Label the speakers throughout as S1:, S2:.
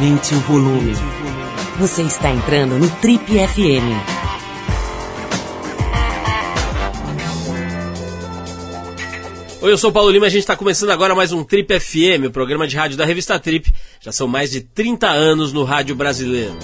S1: Aumente o volume. Você está entrando no Trip FM.
S2: Oi, eu sou o Paulo Lima e a gente está começando agora mais um Trip FM, o programa de rádio da revista Trip. Já são mais de 30 anos no rádio brasileiro.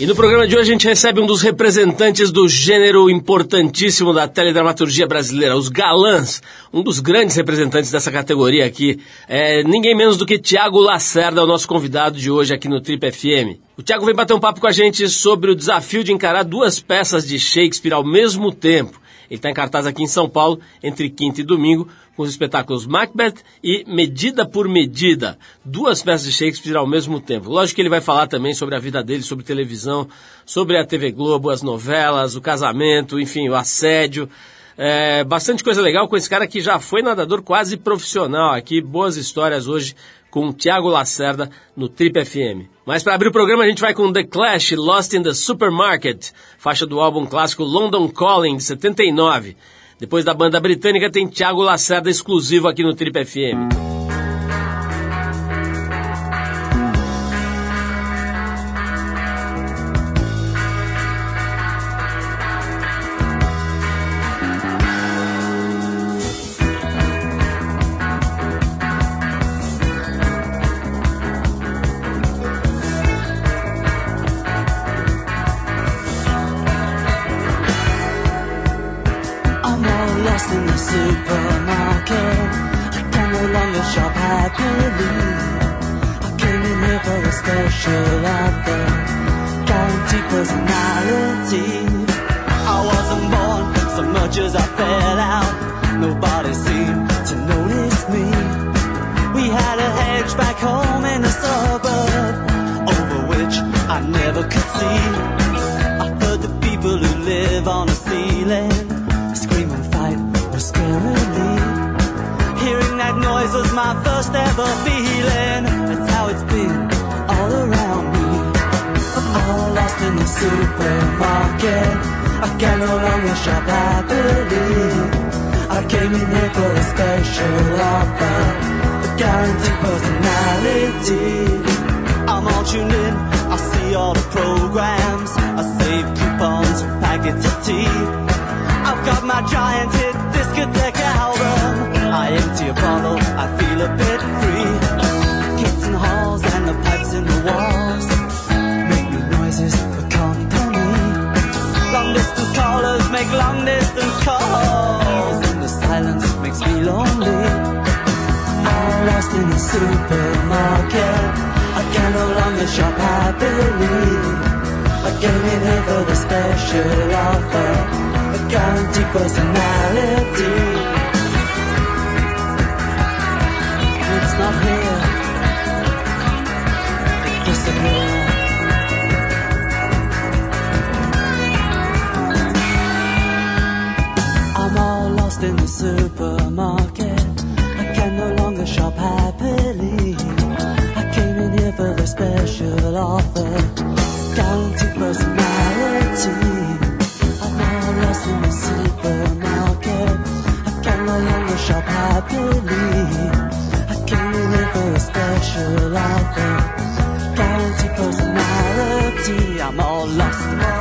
S2: E no programa de hoje a gente recebe um dos representantes do gênero importantíssimo da teledramaturgia brasileira, os galãs. Um dos grandes representantes dessa categoria aqui. É ninguém menos do que Tiago Lacerda, o nosso convidado de hoje aqui no Trip FM. O Tiago vem bater um papo com a gente sobre o desafio de encarar duas peças de Shakespeare ao mesmo tempo. Ele está em cartaz aqui em São Paulo, entre quinta e domingo, com os espetáculos Macbeth e Medida por Medida, duas peças de Shakespeare ao mesmo tempo. Lógico que ele vai falar também sobre a vida dele, sobre televisão, sobre a TV Globo, as novelas, o casamento, enfim, o assédio. É, bastante coisa legal com esse cara que já foi nadador quase profissional aqui. Boas histórias hoje com o Thiago Lacerda no Trip FM. Mas para abrir o programa a gente vai com The Clash, Lost in the Supermarket, faixa do álbum clássico London Calling de 79. Depois da banda britânica tem Thiago Lacerda exclusivo aqui no Trip FM. sure of the personality. I wasn't born so much as I fell out. Nobody seemed to notice me. We had a hedge back home in the suburb, over which I never could see. I heard the people who live on the ceiling scream and fight was scarily. Hearing that noise was my first ever fear. supermarket. I can no longer shop happily. I came in here for a special offer, a guaranteed personality. I'm all tuned in, I see all the programs, I save coupons, packets of tea. I've got my giant hit discotheque album. I empty a bottle, I feel a bit free. Kids in halls and the pipes in the walls. callers make long distance calls, and the silence makes me lonely. I'm lost in the supermarket. I can no longer shop happily. I came in here for the special offer, a guaranteed personality. supermarket. I can no longer shop happily. I came in here for a special offer. Guaranteed personality. I'm now lost in the supermarket. I can no longer shop happily. I came in here for a special offer. Guaranteed personality. I'm all lost.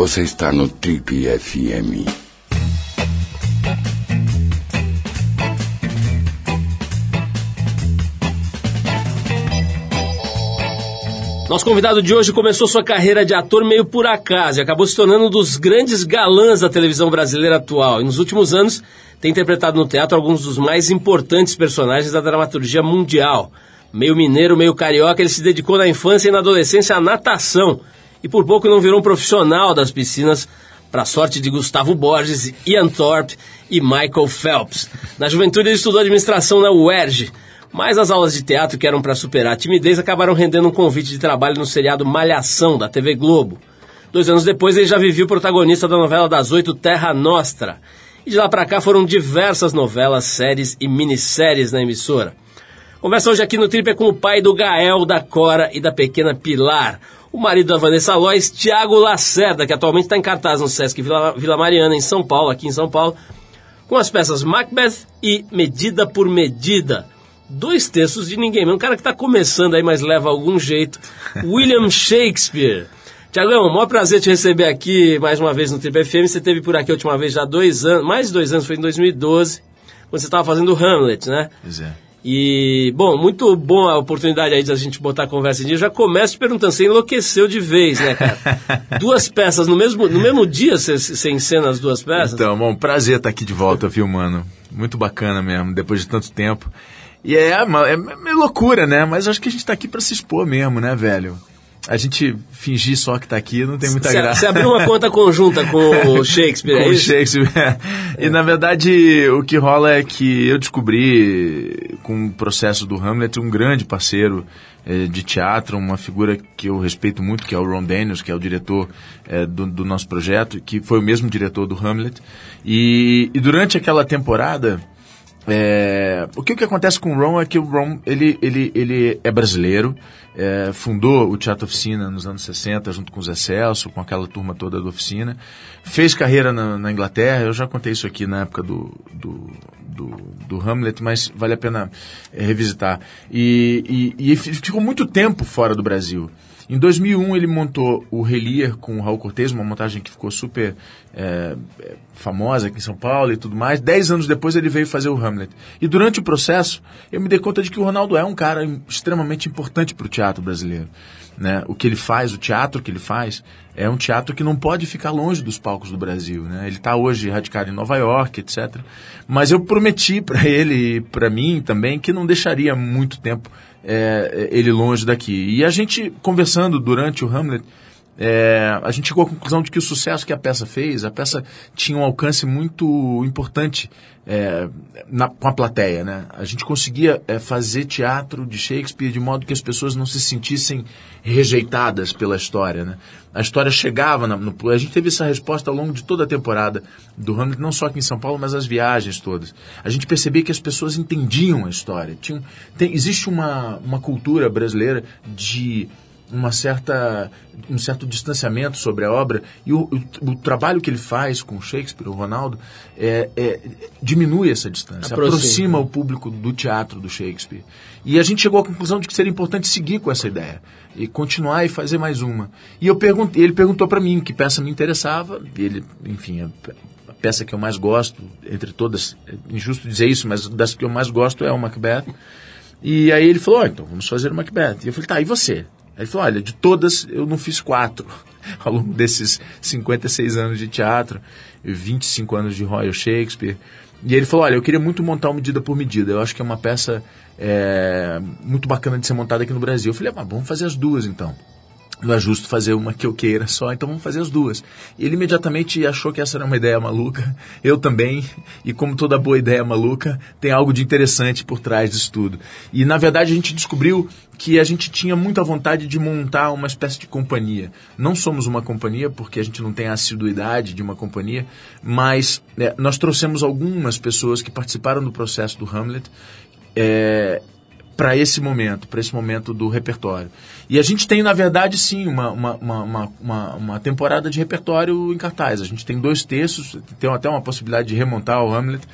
S3: Você está no Trip FM.
S4: Nosso convidado de hoje começou sua carreira de ator meio por acaso e acabou se tornando um dos grandes galãs da televisão brasileira atual. E nos últimos anos tem interpretado no teatro alguns dos mais importantes personagens da dramaturgia mundial. Meio mineiro, meio carioca, ele se dedicou na infância e na adolescência à natação e por pouco não virou um profissional das piscinas para a sorte de Gustavo Borges, Ian Thorpe e Michael Phelps. Na juventude ele estudou administração na UERJ mas as aulas de teatro que eram para superar a timidez acabaram rendendo um convite de trabalho no seriado Malhação, da TV Globo. Dois anos depois ele já vivia o protagonista da novela das oito Terra Nostra. E de lá para cá foram diversas novelas, séries e minisséries na emissora. Conversa hoje aqui no Trip é com o pai do Gael, da Cora e da pequena Pilar. O marido da Vanessa Lois, Tiago Lacerda, que atualmente está em cartaz no Sesc Vila, Vila Mariana, em São Paulo, aqui em São Paulo, com as peças Macbeth e Medida por Medida dois textos de ninguém Um cara que está começando aí, mas leva algum jeito. William Shakespeare. Tiagão, maior prazer te receber aqui mais uma vez no Triple FM. Você teve por aqui a última vez já há dois anos, mais de dois anos, foi em 2012, quando você estava fazendo Hamlet, né?
S5: Pois é.
S4: E, bom, muito bom a oportunidade aí de a gente botar a conversa em dia. Eu já começo te perguntando, você enlouqueceu de vez, né, cara? duas peças no mesmo, no mesmo dia você, você encena as duas peças?
S5: Então, bom, prazer estar aqui de volta filmando. Muito bacana mesmo, depois de tanto tempo. E é, é, é meio loucura, né? Mas acho que a gente tá aqui para se expor mesmo, né, velho? A gente fingir só que tá aqui não tem muita graça.
S4: Você abriu uma conta conjunta com o Shakespeare,
S5: com
S4: é
S5: o Shakespeare. É. E na verdade o que rola é que eu descobri com o processo do Hamlet um grande parceiro é, de teatro, uma figura que eu respeito muito, que é o Ron Daniels, que é o diretor é, do, do, nosso projeto, que foi o mesmo diretor do Hamlet. E, e durante aquela temporada é, o que, que acontece com o Ron é que o Ron ele, ele, ele é brasileiro, é, fundou o Teatro Oficina nos anos 60 junto com o Zé Celso, com aquela turma toda da oficina, fez carreira na, na Inglaterra, eu já contei isso aqui na época do, do, do, do Hamlet, mas vale a pena é, revisitar. E, e, e ficou muito tempo fora do Brasil. Em 2001 ele montou o Relier com o Raul Cortez, uma montagem que ficou super é, famosa aqui em São Paulo e tudo mais. Dez anos depois ele veio fazer o Hamlet. E durante o processo eu me dei conta de que o Ronaldo é um cara extremamente importante para o teatro brasileiro. Né? O que ele faz, o teatro que ele faz, é um teatro que não pode ficar longe dos palcos do Brasil. Né? Ele está hoje radicado em Nova York, etc. Mas eu prometi para ele e para mim também que não deixaria muito tempo é, ele longe daqui. E a gente, conversando durante o Hamlet, é, a gente chegou à conclusão de que o sucesso que a peça fez, a peça tinha um alcance muito importante é, na, com a plateia. Né? A gente conseguia é, fazer teatro de Shakespeare de modo que as pessoas não se sentissem rejeitadas pela história. Né? A história chegava, na, no, a gente teve essa resposta ao longo de toda a temporada do Hamlet, não só aqui em São Paulo, mas as viagens todas. A gente percebia que as pessoas entendiam a história. Tinha, tem, existe uma, uma cultura brasileira de uma certa, um certo distanciamento sobre a obra e o, o, o trabalho que ele faz com Shakespeare, o Ronaldo, é, é, diminui essa distância, aproxima. aproxima o público do teatro do Shakespeare. E a gente chegou à conclusão de que seria importante seguir com essa ideia e continuar e fazer mais uma. E eu perguntei, ele perguntou para mim que peça me interessava, e ele, enfim, a, a peça que eu mais gosto, entre todas, é injusto dizer isso, mas das que eu mais gosto é o Macbeth. E aí ele falou, oh, então vamos fazer o Macbeth. E eu falei, tá, e você? Ele falou: olha, de todas eu não fiz quatro ao longo desses 56 anos de teatro, 25 anos de Royal Shakespeare. E ele falou: olha, eu queria muito montar o Medida por Medida. Eu acho que é uma peça é, muito bacana de ser montada aqui no Brasil. Eu falei: ah, vamos fazer as duas então não é justo fazer uma que eu queira só, então vamos fazer as duas. Ele imediatamente achou que essa era uma ideia maluca, eu também, e como toda boa ideia maluca, tem algo de interessante por trás disso tudo. E na verdade a gente descobriu que a gente tinha muita vontade de montar uma espécie de companhia. Não somos uma companhia porque a gente não tem a assiduidade de uma companhia, mas é, nós trouxemos algumas pessoas que participaram do processo do Hamlet. É, para esse momento, para esse momento do repertório. E a gente tem, na verdade, sim, uma, uma, uma, uma, uma temporada de repertório em cartaz. A gente tem dois textos, tem até uma possibilidade de remontar o Hamlet,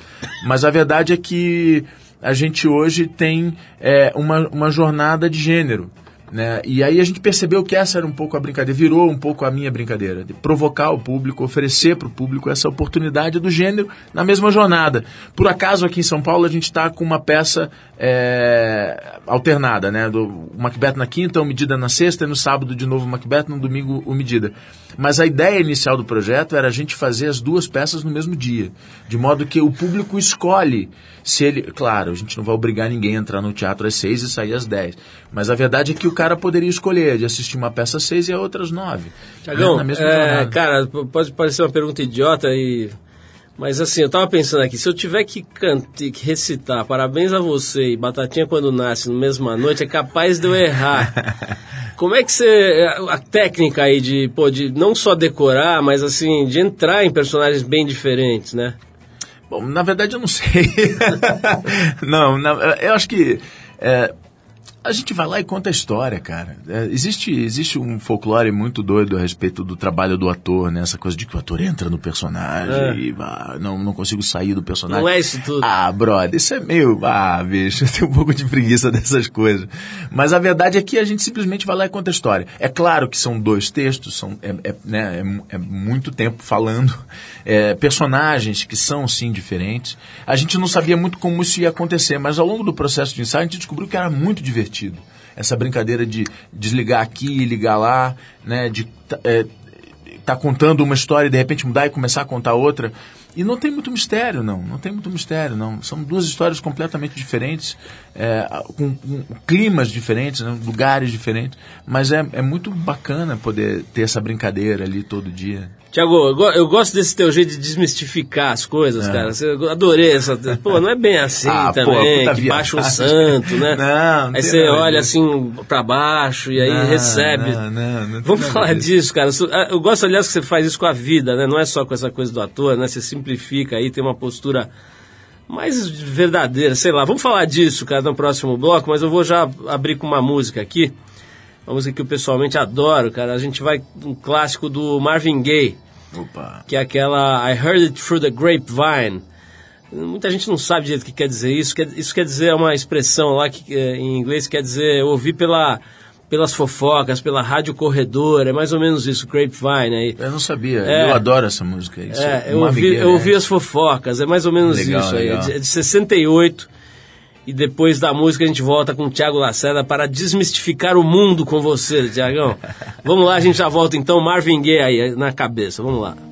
S5: mas a verdade é que a gente hoje tem é, uma, uma jornada de gênero. Né? E aí a gente percebeu que essa era um pouco a brincadeira, virou um pouco a minha brincadeira, de provocar o público, oferecer para o público essa oportunidade do gênero na mesma jornada. Por acaso aqui em São Paulo a gente está com uma peça é, alternada, né? Do o Macbeth na quinta, o Medida na sexta, e no sábado de novo o Macbeth, no domingo o Medida. Mas a ideia inicial do projeto era a gente fazer as duas peças no mesmo dia, de modo que o público escolhe se ele... Claro, a gente não vai obrigar ninguém a entrar no teatro às seis e sair às dez, mas a verdade é que o cara poderia escolher de assistir uma peça às seis e a outra às nove.
S4: Tiagão, né? é, cara, pode parecer uma pergunta idiota e mas assim, eu tava pensando aqui, se eu tiver que, cantar, que recitar parabéns a você e Batatinha quando nasce no mesma noite, é capaz de eu errar. Como é que você. A técnica aí de, pô, de não só decorar, mas assim, de entrar em personagens bem diferentes, né?
S5: Bom, na verdade eu não sei. não, na, eu acho que. É, a gente vai lá e conta a história, cara. É, existe, existe um folclore muito doido a respeito do trabalho do ator, né? Essa coisa de que o ator entra no personagem é. e ah, não, não consigo sair do personagem.
S4: Não é isso tudo.
S5: Ah, brother, isso é meio. Ah, bicho, eu tenho um pouco de preguiça dessas coisas. Mas a verdade é que a gente simplesmente vai lá e conta a história. É claro que são dois textos, são, é, é né, é, é muito tempo falando, é, personagens que são sim diferentes. A gente não sabia muito como isso ia acontecer, mas ao longo do processo de ensaio a gente descobriu que era muito divertido Essa brincadeira de desligar aqui e ligar lá, né? De é, tá contando uma história e de repente mudar e começar a contar outra. E não tem muito mistério, não. Não tem muito mistério, não. São duas histórias completamente diferentes, é, com, com, climas diferentes, né? lugares diferentes. Mas é, é muito bacana poder ter essa brincadeira ali todo dia.
S4: Tiago, eu gosto desse teu jeito de desmistificar as coisas, é. cara. Eu adorei essa. Pô, não é bem assim ah, também, pô, que baixa um santo, né?
S5: Não, não
S4: Aí você olha assim para baixo e aí não, recebe. Não, não, não Vamos falar disso, cara. Ah, eu gosto, aliás, que você faz isso com a vida, né? Não é só com essa coisa do ator, né? Você simplifica aí, tem uma postura mais verdadeira, sei lá. Vamos falar disso, cara, no próximo bloco, mas eu vou já abrir com uma música aqui. Uma música que eu pessoalmente adoro, cara. A gente vai um clássico do Marvin Gaye.
S5: Opa.
S4: Que é aquela I Heard It Through the Grapevine. Muita gente não sabe direito o que quer dizer isso. Isso quer dizer uma expressão lá que eh, em inglês quer dizer ouvir pela, pelas fofocas, pela rádio corredor, é mais ou menos isso, Grapevine aí.
S5: Eu não sabia, é, eu adoro essa música.
S4: Isso é, eu ouvi, eu ouvi as fofocas, é mais ou menos legal, isso aí, é de, é de 68. E depois da música a gente volta com o Thiago Lacerda para desmistificar o mundo com você, Tiagão. Vamos lá, a gente já volta então. Marvin Gaye aí na cabeça, vamos lá.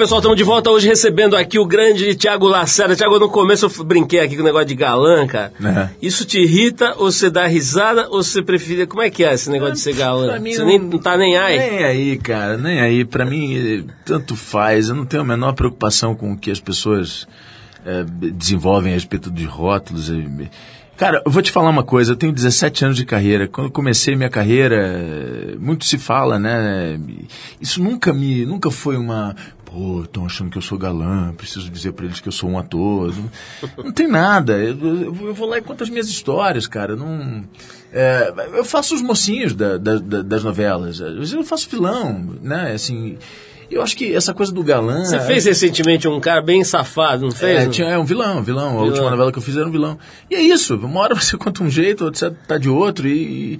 S4: Pessoal, estamos de volta hoje recebendo aqui o grande Tiago Lacerda. Tiago, no começo eu brinquei aqui com o negócio de galã, cara.
S5: É.
S4: Isso te irrita ou você dá risada ou você prefere... Como é que é esse negócio de ser galã?
S5: Mim
S4: Você nem, não tá nem aí?
S5: Nem aí, cara, nem aí. Pra mim, tanto faz. Eu não tenho a menor preocupação com o que as pessoas eh, desenvolvem a respeito de rótulos. eh, Cara, eu vou te falar uma coisa. Eu tenho 17 anos de carreira. Quando eu comecei minha carreira, muito se fala, né? Isso nunca me, nunca foi uma pô, estão achando que eu sou galã, preciso dizer pra eles que eu sou um ator. Não, não tem nada. Eu, eu- eu vou lá e conto as minhas histórias, cara. Não, é, eu faço os mocinhos da- da- da- das novelas. Às vezes eu faço vilão, né? Assim, eu acho que essa coisa do galã.
S4: Você fez recentemente um cara bem safado, não fez?
S5: É, tinha, é um vilão, vilão. A
S4: Vilão.
S5: última novela que eu fiz era um vilão. E é isso, uma hora você conta um jeito, outra você tá de outro e... e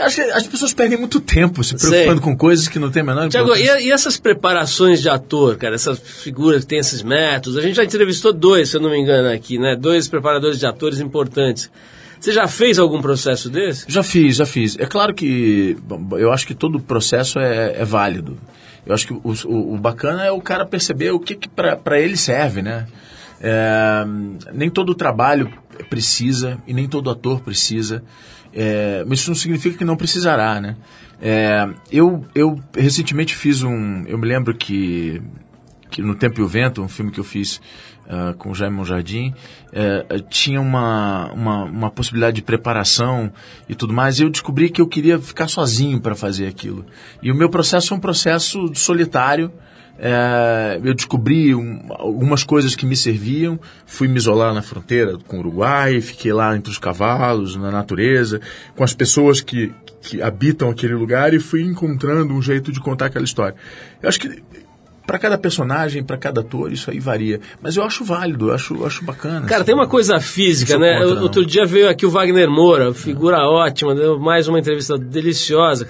S5: acho que as pessoas perdem muito tempo se
S4: Sei.
S5: preocupando com coisas que não tem a menor
S4: Tiago, e, e essas preparações de ator, cara, essas figuras que têm esses métodos? A gente já entrevistou dois, se eu não me engano, aqui, né? Dois preparadores de atores importantes. Você já fez algum processo desse?
S5: Já fiz, já fiz. É claro que bom, eu acho que todo processo é, é válido. Eu acho que o, o- o bacana é o cara perceber o que, que para ele serve, né? É, nem todo trabalho precisa e nem todo ator precisa. É, mas isso não significa que não precisará, né? É, eu, eu recentemente fiz um. Eu me lembro que que no Tempo e o Vento, um filme que eu fiz ah, com o Jaime eh, eh, tinha uma, uma, uma possibilidade de preparação e tudo mais, e eu descobri que eu queria ficar sozinho para fazer aquilo. E o meu processo é um processo solitário. Eh, eu descobri um- algumas coisas que me serviam, fui me isolar na fronteira com o Uruguai, fiquei lá entre os cavalos, na natureza, com as pessoas que, que habitam aquele lugar e fui encontrando um jeito de contar aquela história. Eu acho que para cada personagem, para cada ator, isso aí varia. Mas eu acho válido, eu acho, eu acho bacana.
S4: Cara,
S5: assim.
S4: tem uma coisa física, né?
S5: contra.
S4: Outro dia veio aqui o Wagner Moura, figura ótima, deu mais uma entrevista deliciosa.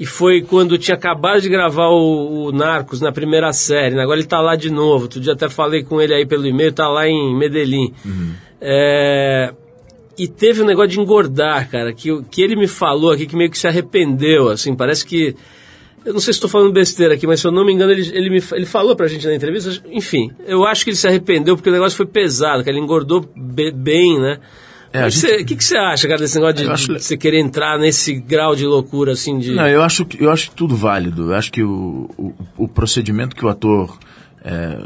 S4: E foi quando tinha acabado de gravar o, o Narcos na primeira série, né? Agora ele tá lá de novo. Outro dia até falei com ele aí pelo e-mail, tá lá em Medellín.
S5: Uhum.
S4: É, E teve um negócio de engordar, cara, que, que ele me falou aqui que meio que se arrependeu, assim, parece que. Eu não sei se estou falando besteira aqui, mas se eu não me engano, ele, ele, me, ele falou pra gente na entrevista. Enfim, eu acho que ele se arrependeu porque o negócio foi pesado, que ele engordou be- bem, né?
S5: É,
S4: Mas
S5: gente-
S4: O que, que você acha, cara, desse negócio de,
S5: acho-
S4: de você querer entrar nesse grau de loucura, assim, de.
S5: Não, eu acho, que- eu acho tudo válido. Eu acho que o, o, o procedimento que o ator é,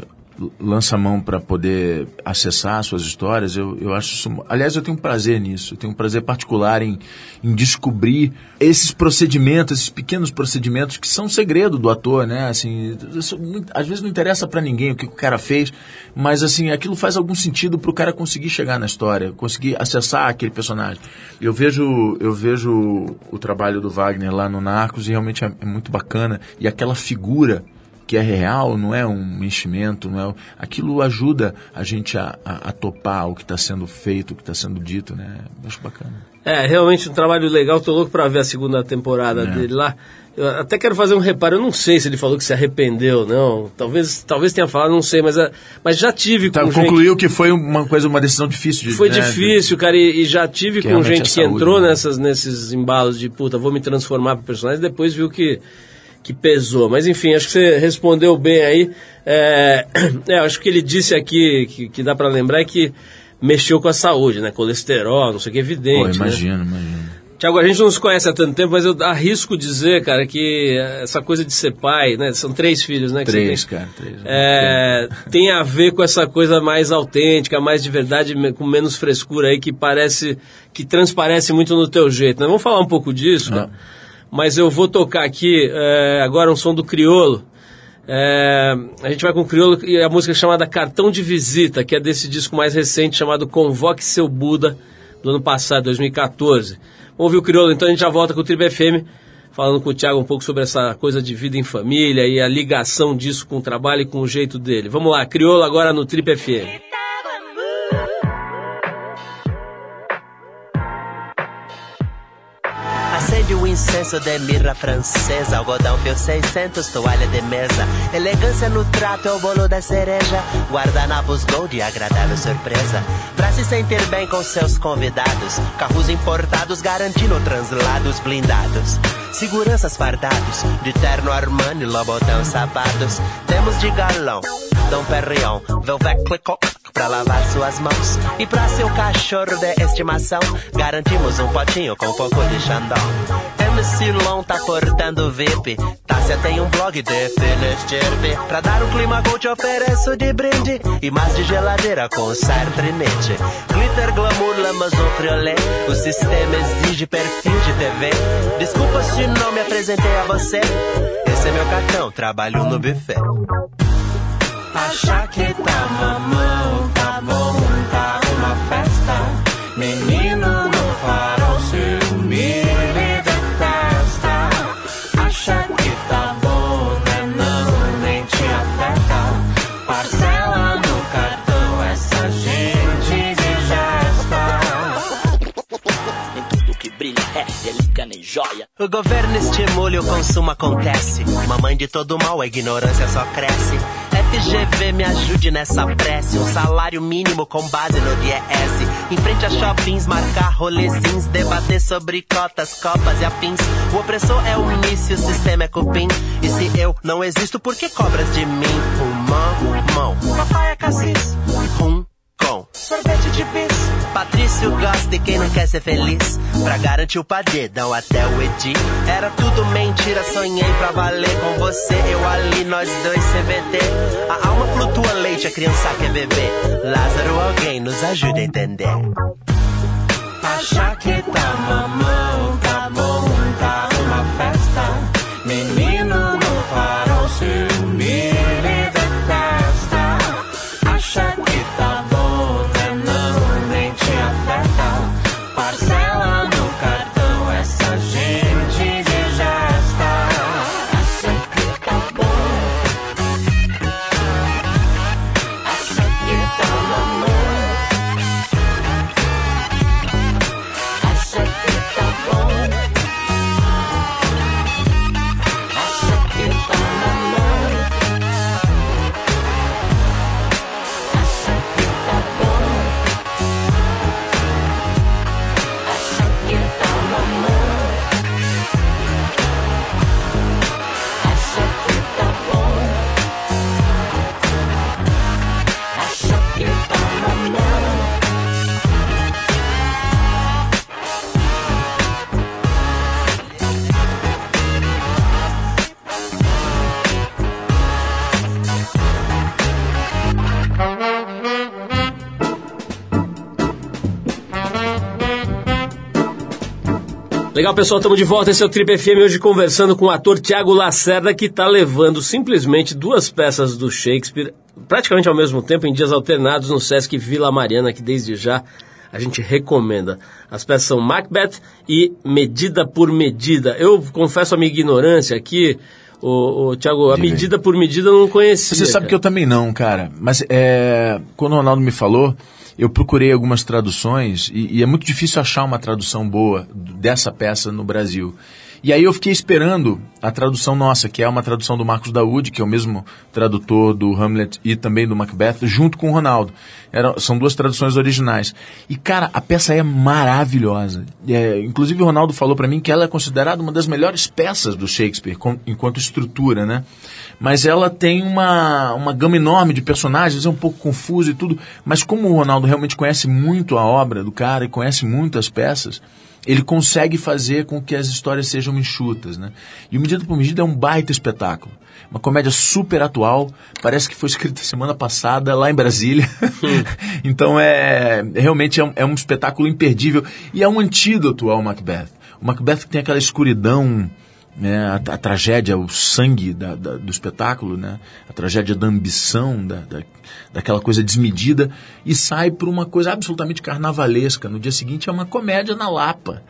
S5: lança a mão para poder acessar suas histórias, eu, eu acho isso. Aliás, eu tenho um prazer nisso. Eu tenho um prazer particular em, em descobrir esses procedimentos, esses pequenos procedimentos que são segredo do ator, né? Assim, isso às vezes não interessa para ninguém o que o cara fez, mas assim, aquilo faz algum sentido para o cara conseguir chegar na história, conseguir acessar aquele personagem. Eu vejo, eu vejo o trabalho do Wagner lá no Narcos e realmente é, é muito bacana. E aquela figura que é real, não é um enchimento, não é, aquilo ajuda a gente a, a, a topar o que está sendo feito, o que está sendo dito, né? Acho bacana.
S4: É, realmente um trabalho legal. Tô louco pra ver a segunda temporada
S5: É.
S4: dele lá. Eu até quero fazer um reparo. Eu não sei se ele falou que se arrependeu, não. Talvez, talvez tenha falado, não sei, mas, mas já tive
S5: Tá,
S4: com gente.
S5: concluiu que foi uma coisa, uma decisão difícil de
S4: Foi
S5: né,
S4: difícil, cara, e, e já tive
S5: Que
S4: com gente
S5: é
S4: que
S5: saúde,
S4: entrou
S5: né?
S4: nessas, nesses embalos de puta, vou me transformar pro personagem, e depois viu que, que pesou. Mas enfim, acho que você respondeu bem aí. É, é, acho que ele disse aqui, que, que dá pra lembrar, é que mexeu com a saúde, né? Colesterol, não sei o que,
S5: Pô,
S4: evidente. né?
S5: imagino, imagino.
S4: Tiago, a gente não se conhece há tanto tempo, mas eu arrisco dizer, cara, que essa coisa de ser pai, né? São três filhos, né?
S5: Três,
S4: tem.
S5: cara, três.
S4: É, tem a ver com essa coisa mais autêntica, mais de verdade, com menos frescura aí, que parece, que transparece muito no teu jeito. Né? Vamos falar um pouco disso,
S5: Ah.
S4: Mas eu vou tocar aqui é, agora um som do Criolo. É, a gente vai com o Criolo e a música é chamada Cartão de Visita, que é desse disco mais recente chamado Convoque Seu Buda, do ano passado, 2014. Vamos ouvir o Criolo, então a gente já volta com o Tribo FM, falando com o Thiago um pouco sobre essa coisa de vida em família e a ligação disso com o trabalho e com o jeito dele. Vamos lá, Criolo agora no Trip FM.
S6: Incenso de mirra francesa, algodão fio 600, toalha de mesa. Elegância no trato é o bolo da cereja. Guardanapos gold agradável surpresa. Pra se sentir bem com seus convidados, carros importados garantindo translados blindados. Seguranças fardados, de terno Armani, Lobotão sapatos. Temos de galão, Dom Perrion, Velvet Clicot pra lavar suas mãos. E pra seu cachorro de estimação, garantimos um potinho com um pouco de xandão. MC Long tá portando VIP. Tássia tem um blog de Finistirpe. Pra dar um clima gold, ofereço de brinde. E mais de geladeira com Sartrinete. Glitter, glamour, lamas ou friolé. O sistema exige perfil de TV. Desculpa se não me apresentei a você. Esse é meu cartão, trabalho no buffet. Achar que tá mamão, tá bom, tá uma festa. Menino O governo estimula e o consumo acontece. Mamãe de todo mal, a ignorância só cresce. FGV me ajude nessa prece. Um salário mínimo com base no DIES. Em frente a shoppings, marcar rolezins. Debater sobre cotas, copas e afins. O opressor é o mício, o sistema é cupim. E se eu não existo, por que cobras de mim? Rumão, mão. Papai é cassis. Rum, sorvete de bis. Patrício gosta e quem não quer ser feliz. Pra garantir o padedão até o Edi. Era tudo mentira, sonhei pra valer com você. Eu ali, nós dois CBD. A alma flutua leite, a criança quer beber. Lázaro, alguém nos ajuda a entender. Achar que tá mamão,
S4: Legal, pessoal, estamos de volta. Esse é o Trip FM hoje conversando com o ator Tiago Lacerda, que está levando simplesmente duas peças do Shakespeare, praticamente ao mesmo tempo, em dias alternados, no Sesc Vila Mariana, que desde já a gente recomenda. As peças são Macbeth e Medida por Medida. Eu confesso a minha ignorância aqui, o, o Tiago, a medida por medida eu não conhecia.
S5: Você sabe que eu também não, cara. Mas é, quando o Ronaldo me falou, eu procurei algumas traduções e, e é muito difícil achar uma tradução boa dessa peça no Brasil. E aí eu fiquei esperando a tradução nossa, que é uma tradução do Marcos Daúde, que é o mesmo tradutor do Hamlet e também do Macbeth, junto com o Ronaldo. Era, são duas traduções originais. E, cara, a peça é maravilhosa. É, inclusive o Ronaldo falou para mim que ela é considerada uma das melhores peças do Shakespeare, com, enquanto estrutura, né? Mas ela tem uma, uma gama enorme de personagens, é um pouco confuso e tudo. Mas como o Ronaldo realmente conhece muito a obra do cara e conhece muito as peças, ele consegue fazer com que as histórias sejam enxutas, né? E o Medida por Medida é um baita espetáculo. Uma comédia super atual, parece que foi escrita semana passada lá em Brasília. então é realmente é um, é um espetáculo imperdível e é um antídoto ao Macbeth. O Macbeth tem aquela escuridão, né, a, a tragédia, o sangue da, da- do espetáculo, né, a tragédia da ambição, da, da, daquela coisa desmedida, e sai por uma coisa absolutamente carnavalesca. No dia seguinte é uma comédia na Lapa.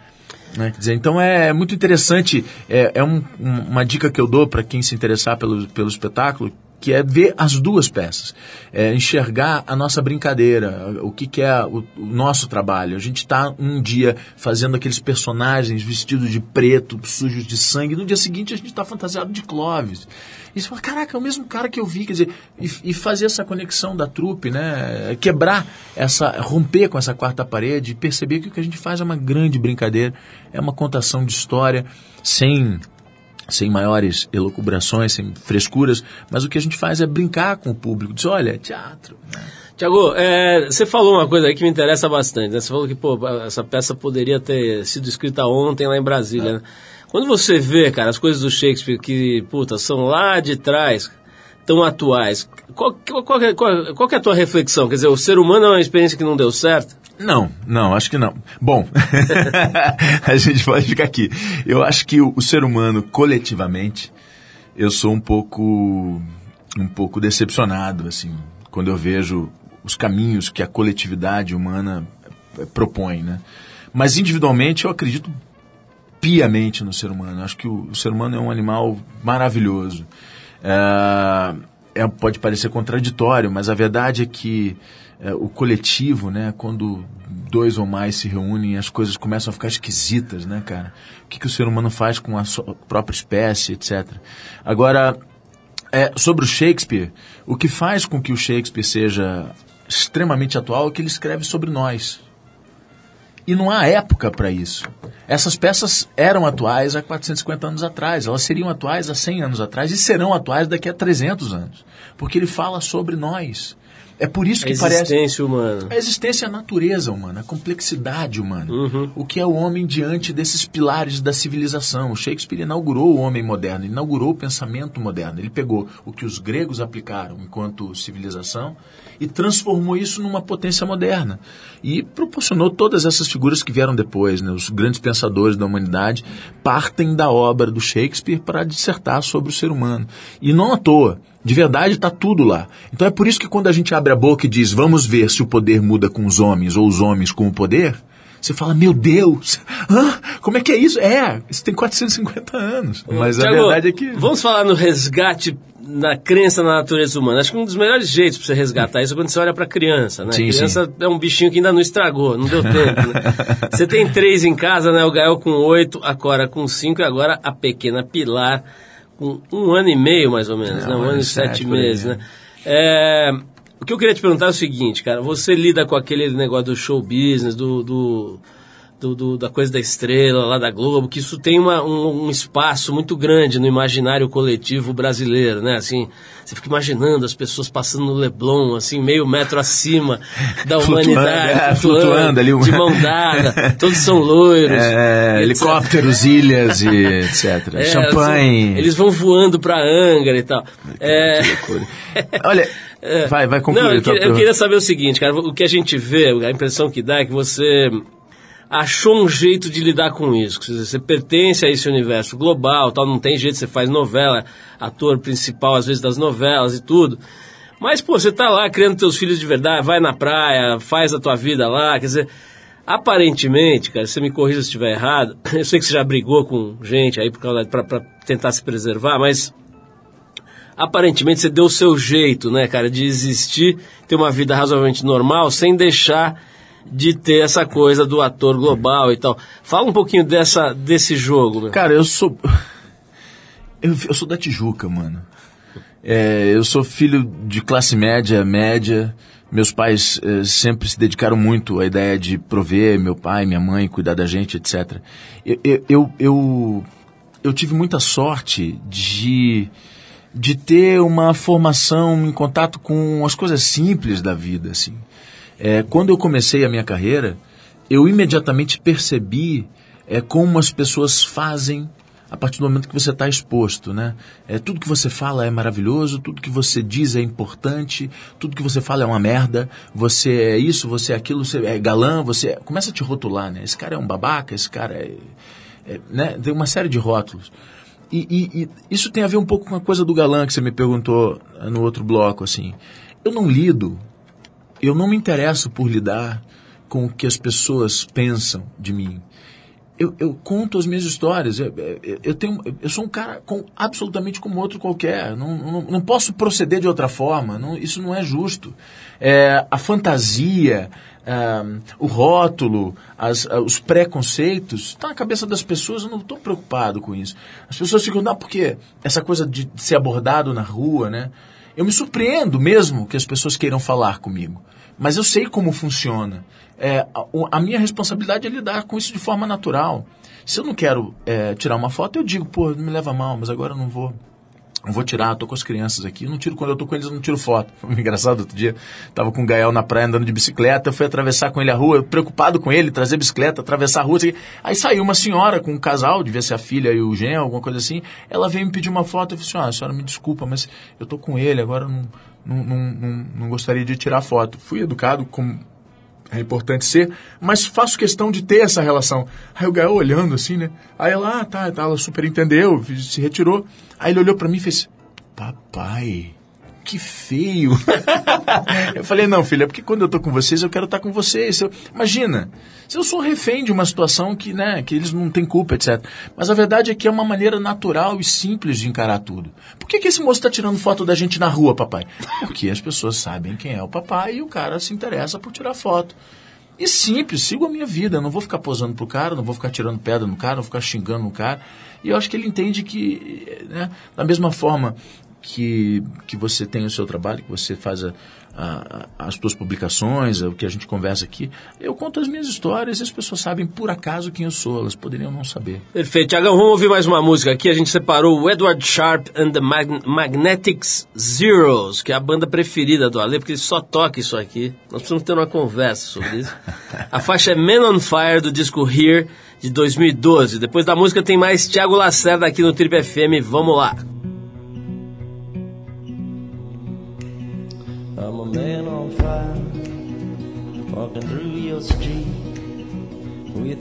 S5: né? Quer dizer, então é muito interessante, é, é um- uma dica que eu dou para quem se interessar pelo, pelo espetáculo, que é ver as duas peças, é enxergar a nossa brincadeira, o que, que é o, o nosso trabalho. A gente está um dia fazendo aqueles personagens vestidos de preto, sujos de sangue, no dia seguinte a gente está fantasiado de Clóvis. E você fala, caraca, é o mesmo cara que eu vi, quer dizer, e, e fazer essa conexão da trupe, né? Quebrar essa, romper com essa quarta parede e perceber que o que a gente faz é uma grande brincadeira, é uma contação de história sem sem maiores elucubrações, sem frescuras, mas o que a gente faz é brincar com o público, dizer, olha, é teatro. Né?
S4: Tiago, é, você falou uma coisa aí que me interessa bastante, né? Você falou que, pô, essa peça poderia ter sido escrita ontem lá em Brasília, é. né? Quando você vê, cara, as coisas do Shakespeare que, puta, são lá de trás, tão atuais, qual, qual, qual, qual, qual é a tua reflexão? Quer dizer, o ser humano é uma experiência que não deu certo?
S5: Não, não, acho que não. Bom, a gente pode ficar aqui. Eu acho que o, o, ser humano, coletivamente, eu sou um pouco, um pouco decepcionado, assim, quando eu vejo os caminhos que a coletividade humana eh, propõe, né? Mas individualmente eu acredito piamente no ser humano. Acho que o, o ser humano é um animal maravilhoso. É, é, pode parecer contraditório, mas a verdade é que é, o coletivo, né? Quando dois ou mais se reúnem, as coisas começam a ficar esquisitas, né, cara? O que, que o ser humano faz com a sua própria espécie, etc. Agora, é, sobre o Shakespeare, o que faz com que o Shakespeare seja extremamente atual é que ele escreve sobre nós. E não há época para isso. Essas peças eram atuais há 450 anos atrás, elas seriam atuais há 100 anos atrás e serão atuais daqui a 300 anos. Porque ele fala sobre nós. É por isso que parece.
S4: A existência humana.
S5: A existência, a natureza humana, a complexidade humana. Uhum. O que é o homem diante desses pilares da civilização. O Shakespeare inaugurou o homem moderno, inaugurou o pensamento moderno. Ele pegou o que os gregos aplicaram enquanto civilização e transformou isso numa potência moderna. E proporcionou todas essas figuras que vieram depois. Né? Os grandes pensadores da humanidade partem da obra do Shakespeare para dissertar sobre o ser humano. E não à toa. De verdade está tudo lá. Então é por isso que quando a gente abre a boca e diz vamos ver se o poder muda com os homens ou os homens com o poder, você fala, meu Deus, hã? como é que é isso? É, isso tem 450 anos. Mas Thiago, a verdade é que.
S4: Vamos falar no resgate na crença na natureza humana. Acho que um dos melhores jeitos para você resgatar isso é quando você olha para a criança, né? Sim, criança sim. é um bichinho que ainda não estragou, não deu tempo, né? Você tem três em casa, né? O Gael com oito, a Cora com cinco e agora a pequena Pilar com um ano e meio, mais ou menos, é, né? Um, um ano e sete, sete meses, né? É, o que eu queria te perguntar é o seguinte, cara. Você lida com aquele negócio do show business, do, do, do, do da coisa da estrela lá da Globo, que isso tem uma, um, um, espaço muito grande no imaginário coletivo brasileiro, né? Assim, você fica imaginando as pessoas passando no Leblon, assim, meio metro acima da humanidade,
S5: é, flutuando, flutuando, ali,
S4: de mão dada, todos são loiros.
S5: É, helicópteros, ilhas e etc. É, Champanhe.
S4: Assim, eles vão voando para Angra e tal.
S5: É... Que loucura. Olha, é. vai, vai concluir. Não,
S4: eu, queria, eu queria saber o seguinte, cara, o que a gente vê, a impressão que dá é que você achou um jeito de lidar com isso. Você pertence a esse universo global, tal, não tem jeito, você faz novela, ator principal às vezes das novelas e tudo. Mas, pô, você tá lá criando teus filhos de verdade, vai na praia, faz a tua vida lá, quer dizer, aparentemente, cara, você me corrija se estiver errado, eu sei que você já brigou com gente aí para tentar se preservar, mas aparentemente você deu o seu jeito, né, cara, de existir, ter uma vida razoavelmente normal, sem deixar de ter essa coisa do ator global e tal. Fala um pouquinho dessa, desse jogo. Né?
S5: Cara, eu sou. Eu, eu sou da Tijuca, mano. É, eu sou filho de classe média, média. Meus pais é, sempre se dedicaram muito à ideia de prover meu pai, minha mãe, cuidar da gente, etc. Eu, eu, eu, eu tive muita sorte de, de ter uma formação em contato com as coisas simples da vida, assim. É, quando eu comecei a minha carreira, eu imediatamente percebi é, como as pessoas fazem a partir do momento que você está exposto, né? É, tudo que você fala é maravilhoso, tudo que você diz é importante, tudo que você fala é uma merda, você é isso, você é aquilo, você é galã, você... Começa a te rotular, né? Esse cara é um babaca, esse cara é... é né? Tem uma série de rótulos. E, e, e, isso tem a ver um pouco com a coisa do galã que você me perguntou no outro bloco, assim. Eu não lido eu não me interesso por lidar com o que as pessoas pensam de mim. eu, eu conto as minhas histórias. Eu, eu, eu tenho, eu sou um cara com, absolutamente como outro qualquer. Não, não, não posso proceder de outra forma. Não, isso não é justo. É, a fantasia, ah, o rótulo, as, ah, os preconceitos, está na cabeça das pessoas, eu não estou preocupado com isso. As pessoas ficam, não, porque essa coisa de ser abordado na rua, né? Eu me surpreendo mesmo que as pessoas queiram falar comigo. Mas eu sei como funciona. É, a, a, minha responsabilidade é lidar com isso de forma natural. Se eu não quero é, tirar uma foto, eu digo, pô, me leva mal, mas agora eu não vou. Não vou tirar, tô com as crianças aqui. Eu não tiro quando eu tô com eles, eu não tiro foto. Foi engraçado outro dia. Tava com o Gael na praia andando de bicicleta, eu fui atravessar com ele a rua, preocupado com ele, trazer bicicleta, atravessar a rua. Assim. Aí saiu uma senhora com um casal, devia ser a filha e o genro, alguma coisa assim. Ela veio me pedir uma foto. Eu falei assim: ah, a senhora me desculpa, mas eu tô com ele, agora não, não, não, não, não gostaria de tirar foto. Fui educado como é importante ser, mas faço questão de ter essa relação. Aí o Gael olhando assim, né? Aí ela, ah, tá, tá, ela super entendeu, se retirou. Aí ele olhou para mim e fez, papai, que feio. eu falei, não, filha, porque quando eu tô com vocês, eu quero estar tá com vocês. Eu, imagina, se eu sou refém de uma situação que, né, que eles não têm culpa, etc. Mas a verdade é que é uma maneira natural e simples de encarar tudo. Por que, que esse moço está tirando foto da gente na rua, papai? Porque as pessoas sabem quem é o papai e o cara se interessa por tirar foto. E simples, sigo a minha vida. Eu não vou ficar posando pro cara, não vou ficar tirando pedra no cara, não vou ficar xingando no cara. E eu acho que ele entende que, né, da mesma forma que, que você tem o seu trabalho, que você faz a, a, as suas publicações, o que a gente conversa aqui, eu conto as minhas histórias e as pessoas sabem por acaso quem eu sou, elas poderiam não saber.
S7: Perfeito. Tiagão, vamos ouvir mais uma música aqui. A gente separou o Edward Sharp and the Mag Magnetics Zeros, que é a banda preferida do Ale, porque ele só toca isso aqui. Nós precisamos ter uma conversa sobre isso. a faixa é Men on Fire do disco Here de 2012. Depois da música tem mais Thiago Lacerda aqui no Trip FM. Vamos lá.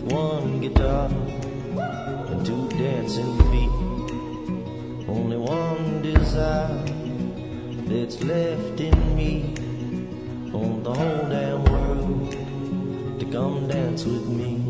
S7: One guitar and two dancing feet. Only one desire that's left in me on the whole damn world to come dance with me.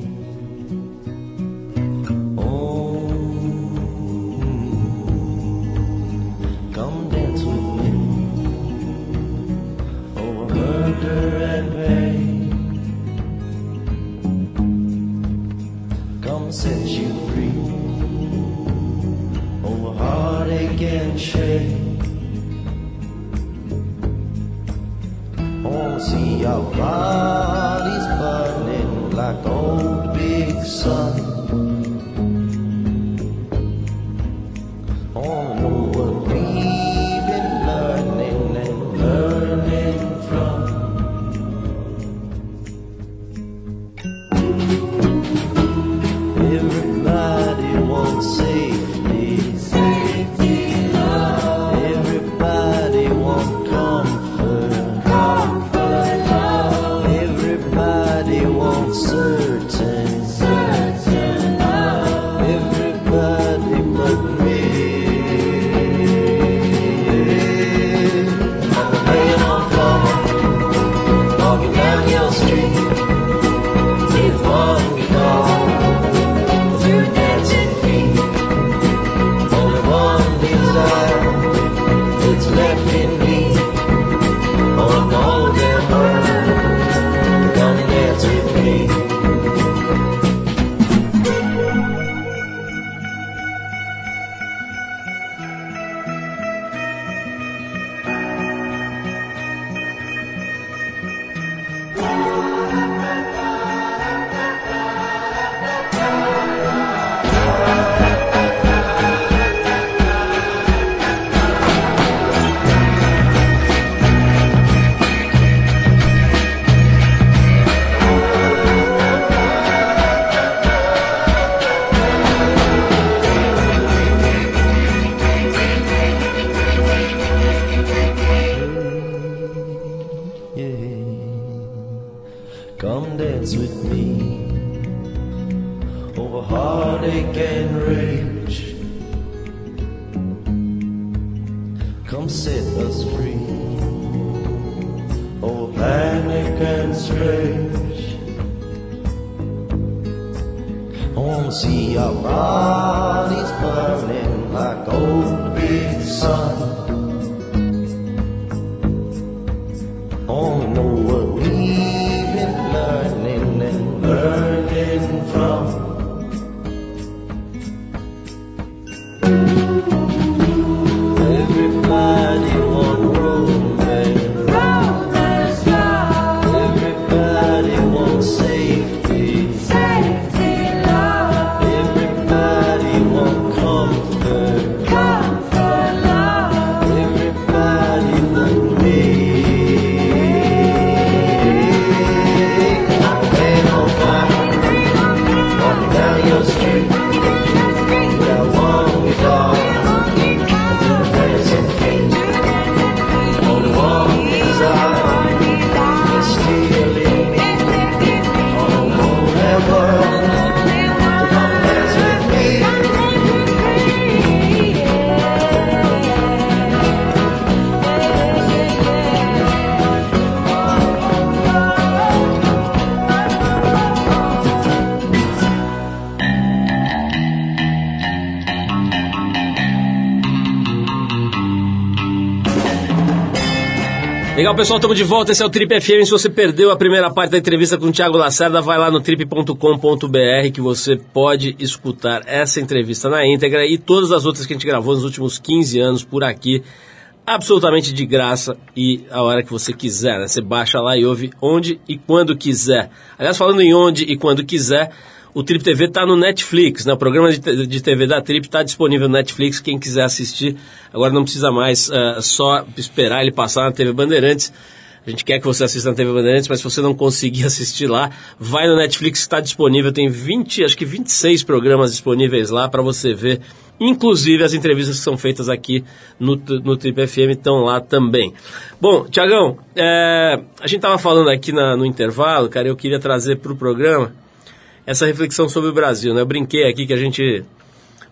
S4: Legal, pessoal, estamos de volta. Esse é o Trip FM. Se você perdeu a primeira parte da entrevista com o Thiago Lacerda, vai lá no trip.com.br que você pode escutar essa entrevista na íntegra e todas as outras que a gente gravou nos últimos 15 anos por aqui, absolutamente de graça e a hora que você quiser. Né? Você baixa lá e ouve onde e quando quiser. Aliás, falando em onde e quando quiser, o Trip TV está no Netflix, né? O programa de, de TV da Trip está disponível no Netflix. Quem quiser assistir, agora não precisa mais eh, só esperar ele passar na TV Bandeirantes. A gente quer que você assista na TV Bandeirantes, mas se você não conseguir assistir lá, vai no Netflix, está disponível. Tem 20, acho que 26 programas disponíveis lá para você ver. Inclusive as entrevistas que são feitas aqui no, no Trip FM estão lá também. Bom, Tiagão, a gente estava falando aqui na- no intervalo, cara, eu queria trazer para o programa essa reflexão sobre o Brasil, né? Eu brinquei aqui que a gente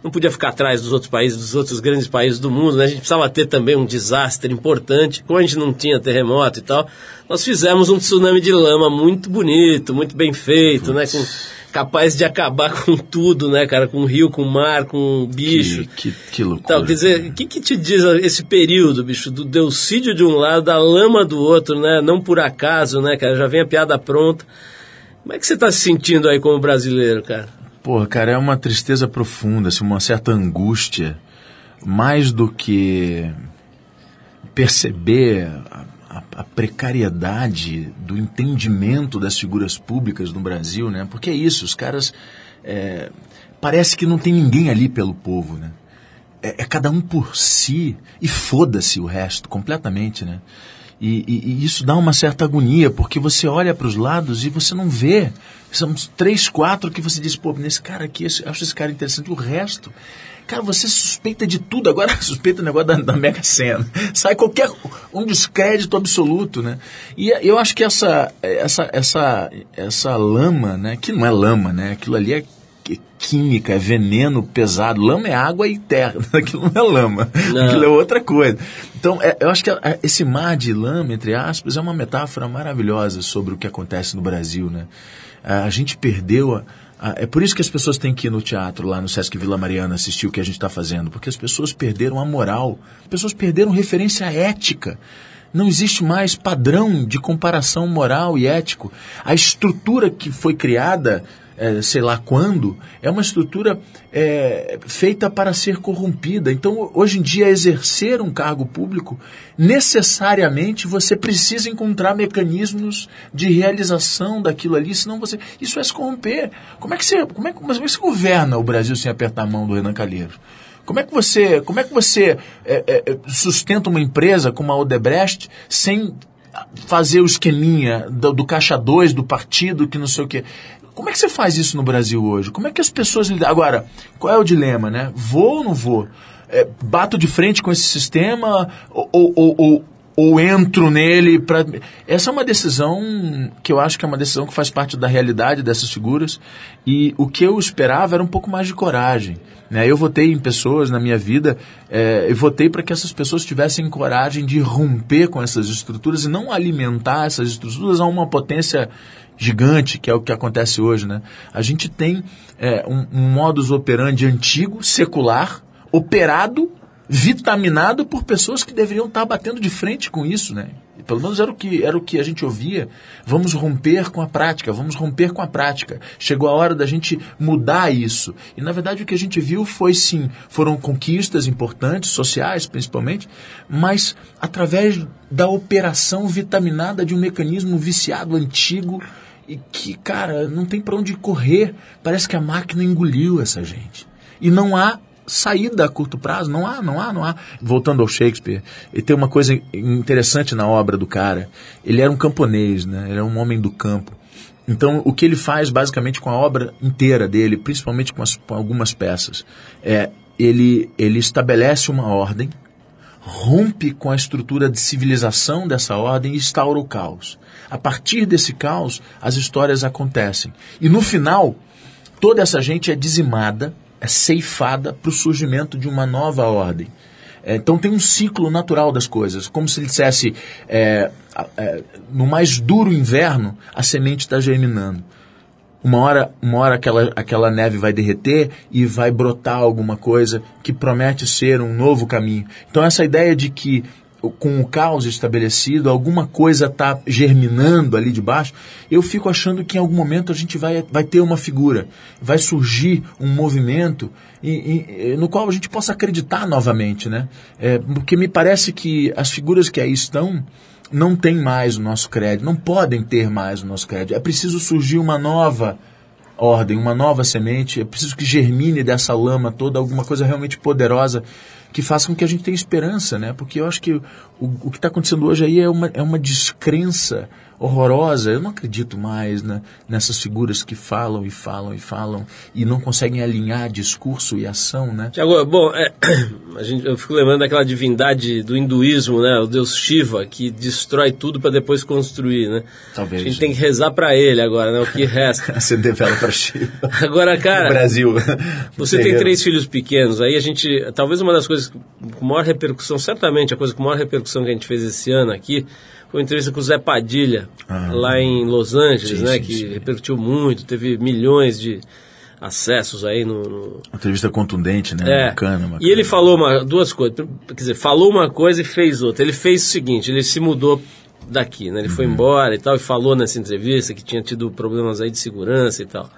S4: não podia ficar atrás dos outros países, dos outros grandes países do mundo, né? A gente precisava ter também um desastre importante. Como a gente não tinha terremoto e tal, nós fizemos um tsunami de lama muito bonito, muito bem feito, né? Com, capaz de acabar com tudo, né, cara? Com rio, com mar, com bicho.
S5: Que, que, que loucura.
S4: Então, quer dizer, o que, que te diz esse período, bicho, do deucídio de um lado, da lama do outro, né? Não por acaso, né, cara? Já vem a piada pronta. Como é que você está se sentindo aí como brasileiro, cara?
S5: Porra, cara, é uma tristeza profunda, assim, uma certa angústia. Mais do que perceber a, a- a precariedade do entendimento das figuras públicas no Brasil, né? Porque é isso, os caras. é, parece que não tem ninguém ali pelo povo, né? É, é cada um por si e foda-se o resto completamente, né? E, e- e isso dá uma certa agonia, porque você olha para os lados e você não vê. São três, quatro que você diz, pô, nesse cara aqui, esse- acho esse cara interessante. O resto, cara, você suspeita de tudo. Agora suspeita o negócio da, da Mega Sena. Sai qualquer um descrédito absoluto, né? E eu acho que essa, essa, essa, essa lama, né? Que não é lama, né? Aquilo ali é qui- química, é veneno pesado. Lama é água e terra. Aquilo não é lama.
S4: Não.
S5: Aquilo é outra coisa. Então, é- eu acho que a- esse mar de lama, entre aspas, é uma metáfora maravilhosa sobre o que acontece no Brasil, né? A, a gente perdeu a, a- é por isso que as pessoas têm que ir no teatro, lá no Sesc Vila Mariana, assistir o que a gente está fazendo, porque as pessoas perderam a moral, as pessoas perderam referência ética. Não existe mais padrão de comparação moral e ético. A estrutura que foi criada, eh, sei lá quando, é uma estrutura eh, feita para ser corrompida. Então, hoje em dia, exercer um cargo público, necessariamente você precisa encontrar mecanismos de realização daquilo ali, senão você. Isso é se corromper. Como é que você, como é, como é que você governa o Brasil sem apertar a mão do Renan Calheiros? Como é que você, como é que você é, é, é, sustenta uma empresa como a Odebrecht sem fazer o esqueminha do, do caixa 2, do partido, que não sei o quê? Como é que você faz isso no Brasil hoje? Como é que as pessoas lidam? Agora, qual é o dilema, né? Vou ou não vou? É, bato de frente com esse sistema ou, ou, ou, ou- entro nele para essa é uma decisão que eu acho que é uma decisão que faz parte da realidade dessas figuras e o que eu esperava era um pouco mais de coragem né? eu votei em pessoas na minha vida é, eu votei para que essas pessoas tivessem coragem de romper com essas estruturas e não alimentar essas estruturas a uma potência gigante, que é o que acontece hoje, né? A gente tem é, um, um modus operandi antigo, secular, operado, vitaminado por pessoas que deveriam estar batendo de frente com isso, né? Pelo menos era o que era o que a gente ouvia. Vamos romper com a prática, vamos romper com a prática. Chegou a hora da gente mudar isso. E na verdade o que a gente viu foi sim, foram conquistas importantes, sociais principalmente, mas através da operação vitaminada de um mecanismo viciado antigo e que, cara, não tem para onde correr. Parece que a máquina engoliu essa gente. E não há saída a curto prazo, não há, não há, não há. Voltando ao Shakespeare, ele tem uma coisa interessante na obra do cara. Ele era um camponês, né? Ele era um homem do campo. Então, o que ele faz basicamente com a obra inteira dele, principalmente com, as, com algumas peças, é ele, ele estabelece uma ordem, rompe com a estrutura de civilização dessa ordem e instaura o caos. A partir desse caos, as histórias acontecem. E no final, toda essa gente é dizimada, é ceifada para o surgimento de uma nova ordem. É, então tem um ciclo natural das coisas, como se ele dissesse, é, é, no mais duro inverno, a semente está germinando. Uma hora, uma hora aquela, aquela neve vai derreter e vai brotar alguma coisa que promete ser um novo caminho. Então essa ideia de que com o caos estabelecido, alguma coisa está germinando ali de baixo, eu fico achando que em algum momento a gente vai, vai ter uma figura, vai surgir um movimento e, e, no qual a gente possa acreditar novamente, né? É, porque me parece que as figuras que aí estão não têm mais o nosso crédito, não podem ter mais o nosso crédito. É preciso surgir uma nova ordem, uma nova semente, é preciso que germine dessa lama toda alguma coisa realmente poderosa que faça com que a gente tenha esperança, né? Porque eu acho que o, o que está acontecendo hoje aí é uma, é uma descrença horrorosa. Eu não acredito mais né, nessas figuras que falam e falam e falam e não conseguem alinhar discurso e ação, né?
S4: Tiago, bom, é, a gente, eu fico lembrando daquela divindade do hinduísmo, né? O deus Shiva, que destrói tudo para depois construir, né?
S5: Talvez.
S4: A gente tem que rezar para ele agora, né? O que resta.
S5: Acender vela para Shiva.
S4: Agora, cara...
S5: Brasil.
S4: Você tem três filhos pequenos, aí a gente... Talvez uma das coisas com maior repercussão, certamente a coisa com maior repercussão que a gente fez esse ano aqui foi uma entrevista com o Zé Padilha, ah, lá em Los Angeles,
S5: sim,
S4: né?
S5: sim,
S4: que
S5: sim.
S4: repercutiu muito, teve milhões de acessos aí no. no...
S5: Uma entrevista contundente, né?
S4: É.
S5: Bacana, bacana.
S4: E ele falou uma, duas coisas. Quer dizer, falou uma coisa e fez outra. Ele fez o seguinte: ele se mudou daqui, né? Ele foi embora e tal, e falou nessa entrevista que tinha tido problemas aí de segurança e tal.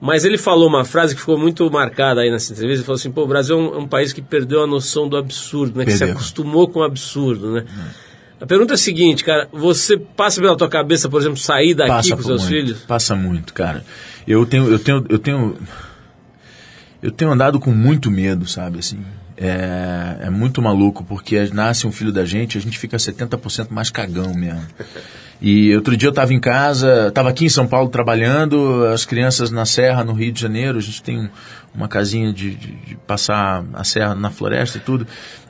S4: Mas ele falou uma frase que ficou muito marcada aí nessa entrevista. Ele falou assim: pô, o Brasil é um, é um país que perdeu a noção do absurdo, né? Que se
S5: Perdeu.
S4: acostumou com o absurdo, né? A pergunta é a seguinte, cara: você passa pela tua cabeça, por exemplo, sair daqui
S5: passa
S4: com seus
S5: muito,
S4: filhos?
S5: Passa muito, cara. Eu tenho, eu tenho, eu tenho, eu tenho andado com muito medo, sabe, assim. É, é muito maluco, porque nasce um filho da gente, a gente fica 70% mais cagão mesmo. E outro dia eu estava em casa, estava aqui em São Paulo trabalhando, as crianças na Serra, no Rio de Janeiro, a gente tem um- uma casinha de, de- de passar a serra na floresta e tudo.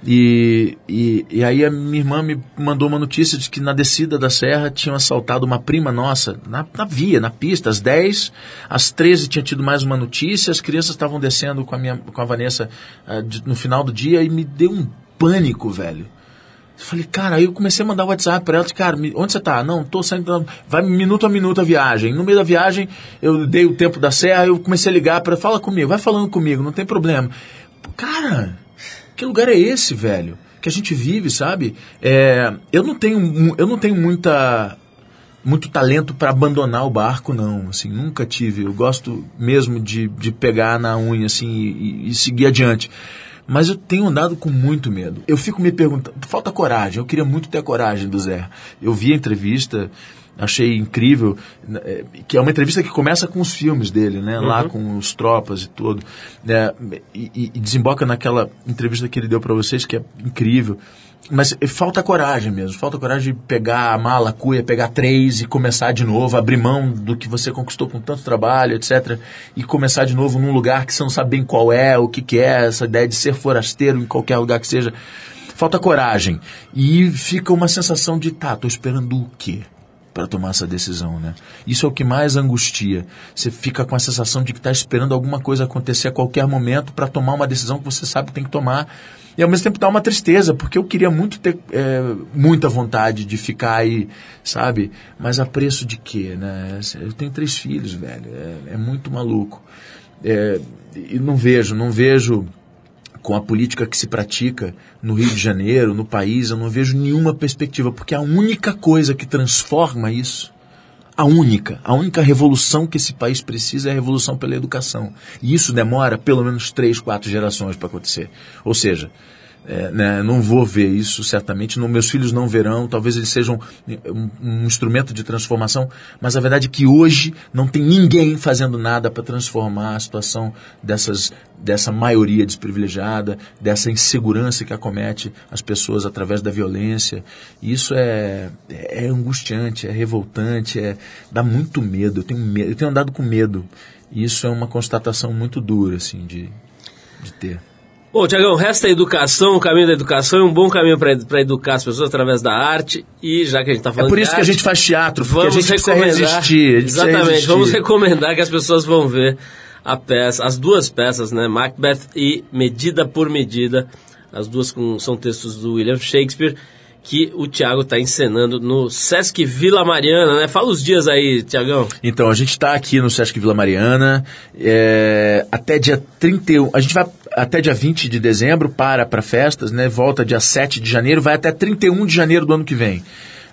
S5: E, e, e aí a minha irmã me mandou uma notícia de que na descida da serra tinham assaltado uma prima nossa, na, na via, na pista, às 10, às 13 tinha tido mais uma notícia, as crianças estavam descendo com a, minha, com a Vanessa ah, de- no final do dia e me deu um pânico, velho. Eu falei, cara, aí eu comecei a mandar WhatsApp pra ela, cara, onde você tá? Não, tô saindo, vai minuto a minuto a viagem. No meio da viagem, eu dei o tempo da serra, eu comecei a ligar para fala comigo, vai falando comigo, não tem problema. Cara, que lugar é esse, velho? Que a gente vive, sabe? É, eu não tenho, eu não tenho muita muito talento para abandonar o barco, não. Assim, nunca tive. Eu gosto mesmo de, de pegar na unha assim e, e seguir adiante. Mas eu tenho andado com muito medo. Eu fico me perguntando, falta coragem. Eu queria muito ter a coragem do Zé. Eu vi a entrevista, achei incrível, né, é, que é uma entrevista que começa com os filmes dele, né? Lá com os tropas e tudo. né, e, e- e desemboca naquela entrevista que ele deu para vocês, que é incrível. Mas eh, falta coragem mesmo, falta coragem de pegar a mala, a cuia, pegar três e começar de novo, abrir mão do que você conquistou com tanto trabalho, etc. E começar de novo num lugar que você não sabe bem qual é, o que, que é, essa ideia de ser forasteiro em qualquer lugar que seja. Falta coragem. E fica uma sensação de, tá, tô esperando o quê? para tomar essa decisão, né? Isso é o que mais angustia. Você fica com a sensação de que está esperando alguma coisa acontecer a qualquer momento para tomar uma decisão que você sabe que tem que tomar. E ao mesmo tempo dá uma tristeza, porque eu queria muito ter é, muita vontade de ficar aí, sabe? Mas a preço de quê, né? Eu tenho três filhos, velho. É, é muito maluco. É, e não vejo, não vejo com a política que se pratica no Rio de Janeiro, no país, eu não vejo nenhuma perspectiva, porque a única coisa que transforma isso, a única, a única revolução que esse país precisa é a revolução pela educação. E isso demora pelo menos três, quatro gerações para acontecer. Ou seja, é, né, não vou ver isso certamente, não, meus filhos não verão, talvez eles sejam um, um, instrumento de transformação, mas a verdade é que hoje não tem ninguém fazendo nada para transformar a situação dessas, dessa maioria desprivilegiada, dessa insegurança que acomete as pessoas através da violência. Isso é, é angustiante, é revoltante, é, dá muito medo, eu tenho, medo, eu tenho andado com medo. E isso é uma constatação muito dura assim, de, de ter.
S4: Bom, Tiagão, resta a educação, o caminho da educação é um bom caminho para educar as pessoas através da arte. E já que a gente está falando
S5: É por isso
S4: de
S5: que
S4: arte,
S5: a gente faz teatro, porque
S4: vamos
S5: a gente
S4: recomendar,
S5: resistir. gente
S4: Exatamente,
S5: resistir.
S4: vamos recomendar que as pessoas vão ver a peça, as duas peças, né? Macbeth e Medida por Medida. As duas com, são textos do William Shakespeare que o Tiago está encenando no Sesc Vila Mariana, né? Fala os dias aí, Tiagão.
S5: Então, a gente está aqui no Sesc Vila Mariana é, até dia 31. A gente vai até dia 20 de dezembro, para para festas, né? Volta dia 7 de janeiro, vai até 31 de janeiro do ano que vem,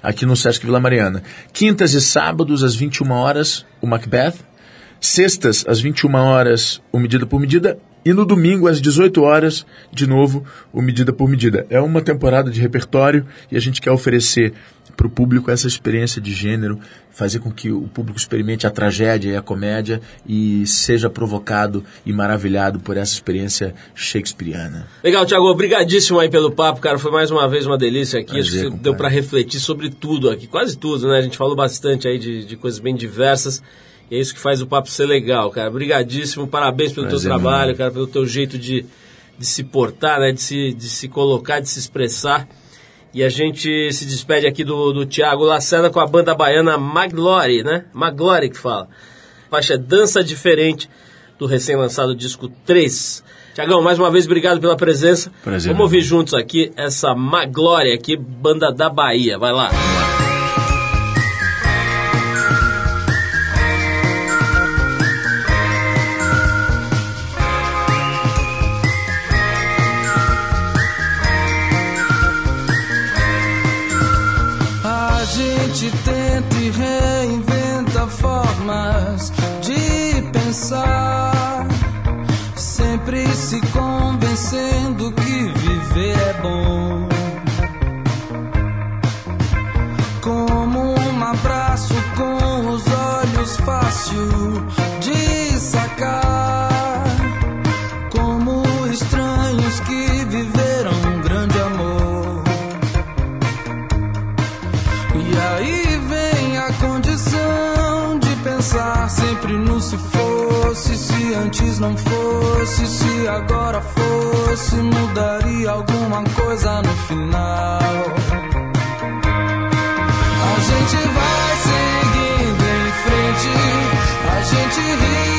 S5: aqui no Sesc Vila Mariana. Quintas e sábados, às 21 horas, o Macbeth. Sextas, às 21 horas, o Medida por Medida. E no domingo, às 18 horas, de novo, o Medida por Medida. É uma temporada de repertório e a gente quer oferecer para o público essa experiência de gênero, fazer com que o público experimente a tragédia e a comédia e seja provocado e maravilhado por essa experiência shakespeariana.
S4: Legal, Tiago, obrigadíssimo aí pelo papo, cara. Foi mais uma vez uma delícia aqui. Acho
S5: Prazer,
S4: que
S5: compadre.
S4: deu para refletir sobre tudo aqui, quase tudo, né? A gente falou bastante aí de, de coisas bem diversas. E é isso que faz o papo ser legal, cara. Obrigadíssimo, parabéns pelo
S5: Prazer,
S4: teu trabalho,
S5: meu.
S4: cara, pelo teu jeito de, de se portar, né? De se, de se colocar, de se expressar. E a gente se despede aqui do, do Tiago Lacerda com a banda baiana Maglore, né? Maglore que fala. A faixa é Dança Diferente do recém-lançado disco 3. Tiagão, mais uma vez, obrigado pela presença.
S5: Prazer,
S4: Vamos ouvir juntos aqui essa Maglore aqui, banda da Bahia. Vai lá.
S8: De sacar, como estranhos que viveram um grande amor. E aí vem a condição de pensar sempre no se fosse, se antes não fosse, se agora fosse, mudaria alguma coisa no final. A gente vai frente, a gente ri